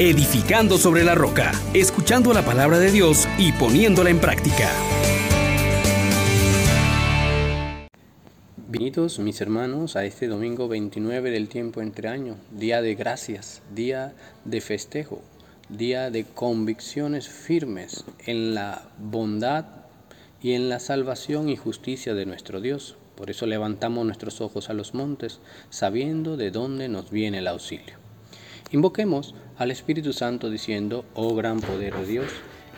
edificando sobre la roca, escuchando la palabra de Dios y poniéndola en práctica. Bienvenidos mis hermanos a este domingo 29 del tiempo entre años, día de gracias, día de festejo, día de convicciones firmes en la bondad y en la salvación y justicia de nuestro Dios. Por eso levantamos nuestros ojos a los montes, sabiendo de dónde nos viene el auxilio. Invoquemos al Espíritu Santo diciendo, oh gran poder de Dios,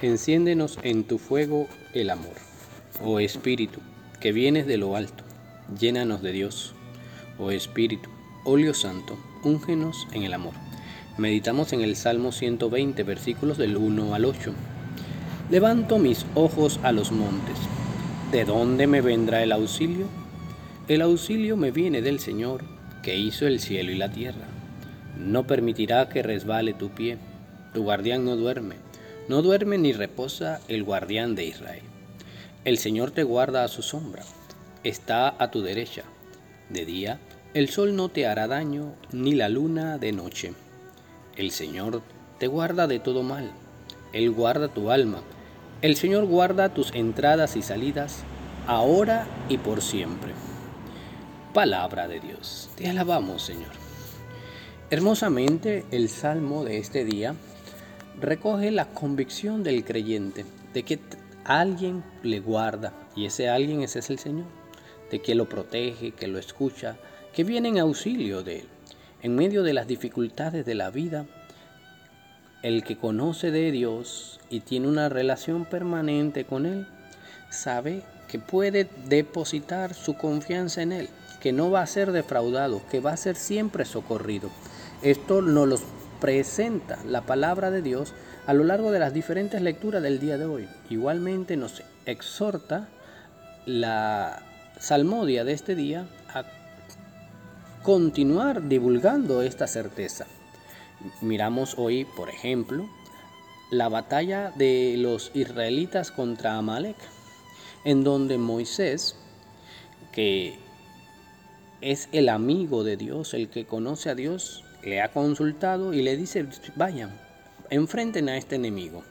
enciéndenos en tu fuego el amor. Oh Espíritu, que vienes de lo alto, llénanos de Dios. Oh Espíritu, óleo santo, úngenos en el amor. Meditamos en el Salmo 120, versículos del 1 al 8. Levanto mis ojos a los montes. ¿De dónde me vendrá el auxilio? El auxilio me viene del Señor, que hizo el cielo y la tierra. No permitirá que resbale tu pie. Tu guardián no duerme. No duerme ni reposa el guardián de Israel. El Señor te guarda a su sombra. Está a tu derecha. De día el sol no te hará daño, ni la luna de noche. El Señor te guarda de todo mal. Él guarda tu alma. El Señor guarda tus entradas y salidas, ahora y por siempre. Palabra de Dios. Te alabamos, Señor. Hermosamente el salmo de este día recoge la convicción del creyente de que alguien le guarda y ese alguien ese es el Señor, de que lo protege, que lo escucha, que viene en auxilio de él. En medio de las dificultades de la vida, el que conoce de Dios y tiene una relación permanente con Él, sabe que puede depositar su confianza en Él que no va a ser defraudado, que va a ser siempre socorrido. Esto nos lo presenta la palabra de Dios a lo largo de las diferentes lecturas del día de hoy. Igualmente nos exhorta la salmodia de este día a continuar divulgando esta certeza. Miramos hoy, por ejemplo, la batalla de los israelitas contra Amalek, en donde Moisés, que es el amigo de Dios, el que conoce a Dios, le ha consultado y le dice, vayan, enfrenten a este enemigo.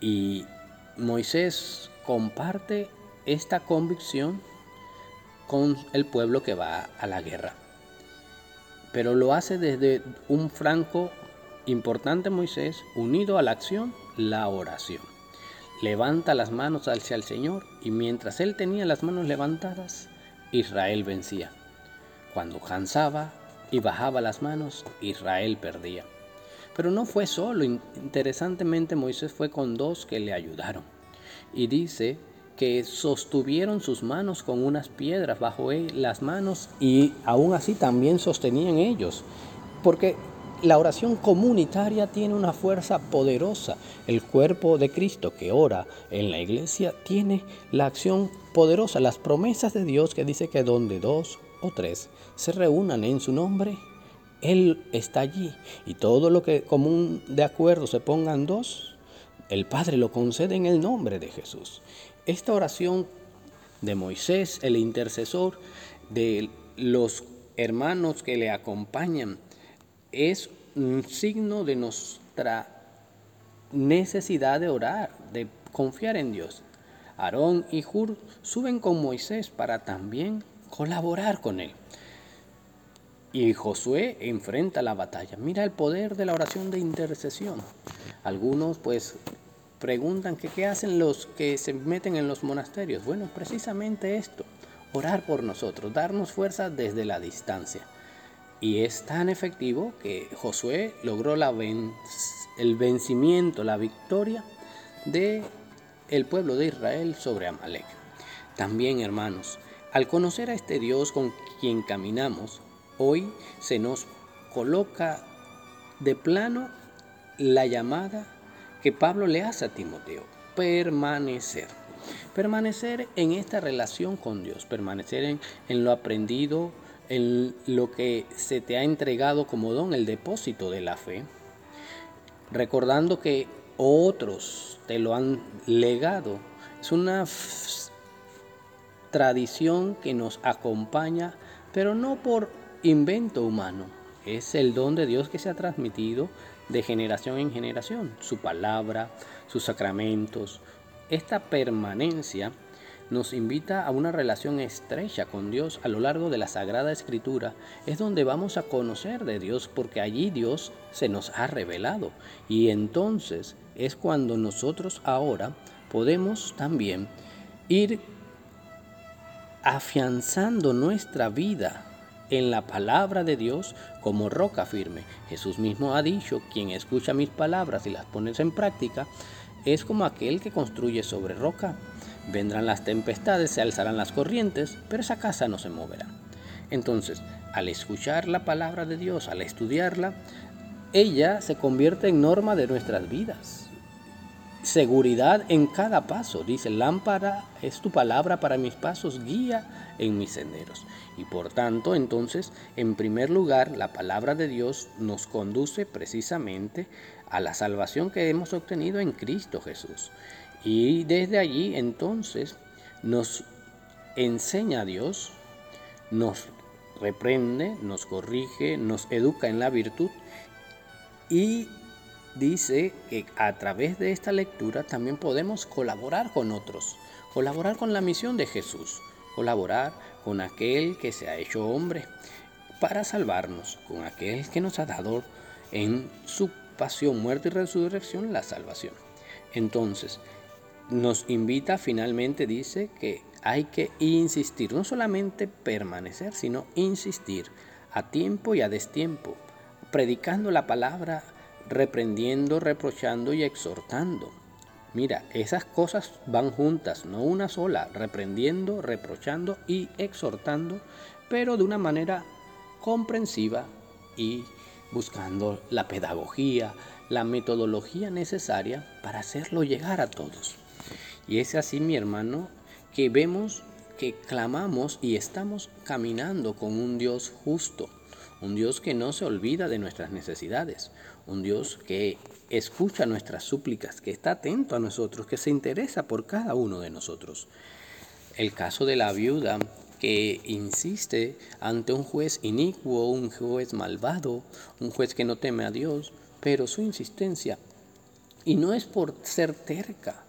Y Moisés comparte esta convicción con el pueblo que va a la guerra. Pero lo hace desde un franco importante Moisés, unido a la acción, la oración. Levanta las manos hacia el Señor y mientras él tenía las manos levantadas, Israel vencía. Cuando cansaba y bajaba las manos, Israel perdía. Pero no fue solo, interesantemente Moisés fue con dos que le ayudaron. Y dice que sostuvieron sus manos con unas piedras bajo las manos y aún así también sostenían ellos. Porque la oración comunitaria tiene una fuerza poderosa. El cuerpo de Cristo que ora en la iglesia tiene la acción poderosa, las promesas de Dios que dice que donde dos o tres se reúnan en su nombre, Él está allí. Y todo lo que común de acuerdo se pongan dos, el Padre lo concede en el nombre de Jesús. Esta oración de Moisés, el intercesor, de los hermanos que le acompañan, es un signo de nuestra necesidad de orar, de confiar en Dios. Aarón y Hur suben con Moisés para también colaborar con él. Y Josué enfrenta la batalla. Mira el poder de la oración de intercesión. Algunos pues preguntan qué hacen los que se meten en los monasterios. Bueno, precisamente esto, orar por nosotros, darnos fuerza desde la distancia. Y es tan efectivo que Josué logró el vencimiento, la victoria de el pueblo de Israel sobre Amalek. También, hermanos, al conocer a este Dios con quien caminamos, hoy se nos coloca de plano la llamada que Pablo le hace a Timoteo, permanecer. Permanecer en esta relación con Dios, permanecer en, lo aprendido, en lo que se te ha entregado como don, el depósito de la fe, recordando que otros te lo han legado. Es una tradición que nos acompaña, pero no por invento humano, Es el don de Dios que se ha transmitido de generación en generación. Su palabra, sus sacramentos. Esta permanencia nos invita a una relación estrecha con Dios a lo largo de la Sagrada Escritura. Es donde vamos a conocer de Dios porque allí Dios se nos ha revelado. Y entonces es cuando nosotros ahora podemos también ir afianzando nuestra vida en la palabra de Dios como roca firme. Jesús mismo ha dicho, quien escucha mis palabras y las pone en práctica, es como aquel que construye sobre roca. Vendrán las tempestades, se alzarán las corrientes, pero esa casa no se moverá. Entonces, al escuchar la palabra de Dios, al estudiarla, ella se convierte en norma de nuestras vidas. Seguridad en cada paso. Dice, lámpara es tu palabra para mis pasos, guía en mis senderos. Y por tanto, entonces, en primer lugar, la palabra de Dios nos conduce precisamente a la salvación que hemos obtenido en Cristo Jesús. Y desde allí, entonces, nos enseña a Dios, nos reprende, nos corrige, nos educa en la virtud y dice que a través de esta lectura también podemos colaborar con otros, colaborar con la misión de Jesús, colaborar con aquel que se ha hecho hombre para salvarnos, con aquel que nos ha dado en su pasión, muerte y resurrección la salvación. Entonces, nos invita finalmente, dice, que hay que insistir, no solamente permanecer, sino insistir a tiempo y a destiempo, predicando la palabra reprendiendo, reprochando y exhortando. Mira, esas cosas van juntas, no una sola, reprendiendo, reprochando y exhortando, pero de una manera comprensiva y buscando la pedagogía, la metodología necesaria para hacerlo llegar a todos. Y es así, mi hermano, que vemos que clamamos y estamos caminando con un Dios justo, un Dios que no se olvida de nuestras necesidades, un Dios que escucha nuestras súplicas, que está atento a nosotros, que se interesa por cada uno de nosotros. El caso de la viuda que insiste ante un juez inicuo, un juez malvado, un juez que no teme a Dios, pero su insistencia, y no es por ser terca,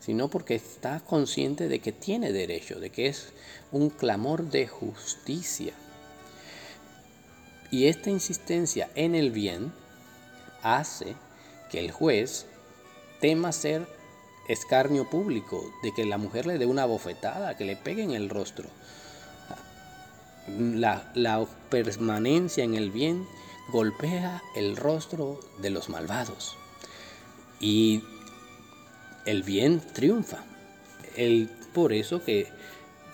sino porque está consciente de que tiene derecho, de que es un clamor de justicia. Y esta insistencia en el bien hace que el juez tema ser escarnio público, de que la mujer le dé una bofetada, que le pegue en el rostro. La, la, permanencia en el bien golpea el rostro de los malvados y el bien triunfa. El, por eso que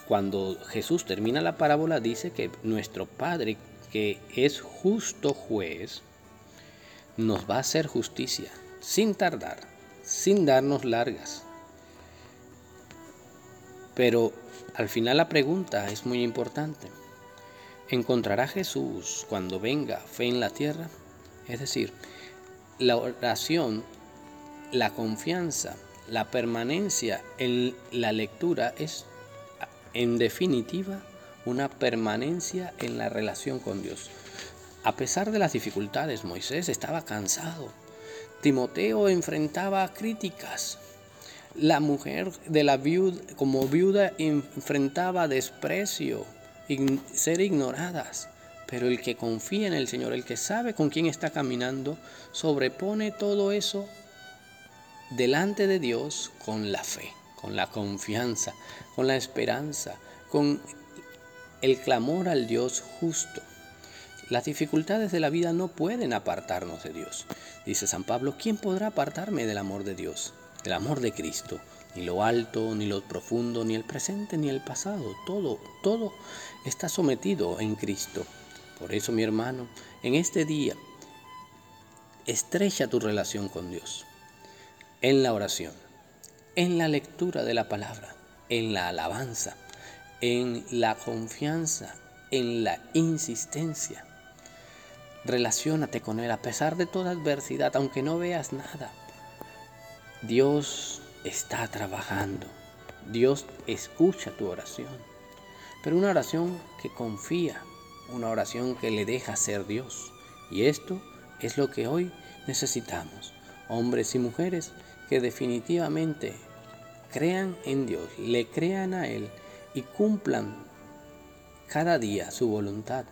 cuando Jesús termina la parábola dice que nuestro Padre que es justo juez, nos va a hacer justicia sin tardar, sin darnos largas. Pero al final la pregunta es muy importante. ¿Encontrará Jesús cuando venga fe en la tierra? Es decir, la oración, la confianza, la permanencia en la lectura es en definitiva una permanencia en la relación con Dios. A pesar de las dificultades, Moisés estaba cansado. Timoteo enfrentaba críticas. La mujer de la viuda, como viuda enfrentaba desprecio, ser ignoradas. Pero el que confía en el Señor, el que sabe con quién está caminando, sobrepone todo eso delante de Dios con la fe, con la confianza, con la esperanza, con el clamor al Dios justo. Las dificultades de la vida no pueden apartarnos de Dios. Dice San Pablo, ¿quién podrá apartarme del amor de Dios, del amor de Cristo? Ni lo alto, ni lo profundo, ni el presente, ni el pasado. Todo, todo está sometido en Cristo. Por eso, mi hermano, en este día, estrecha tu relación con Dios. En la oración, en la lectura de la palabra, en la alabanza, en la confianza, en la insistencia. Relaciónate con Él a pesar de toda adversidad, aunque no veas nada. Dios está trabajando. Dios escucha tu oración. Pero una oración que confía, una oración que le deja ser Dios. Y esto es lo que hoy necesitamos, hombres y mujeres que definitivamente crean en Dios, le crean a Él y cumplan cada día su voluntad,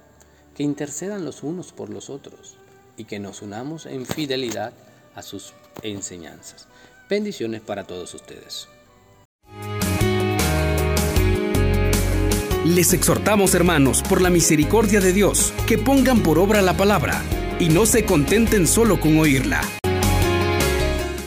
que intercedan los unos por los otros y que nos unamos en fidelidad a sus enseñanzas. Bendiciones para todos ustedes. Les exhortamos, hermanos, por la misericordia de Dios, que pongan por obra la palabra y no se contenten solo con oírla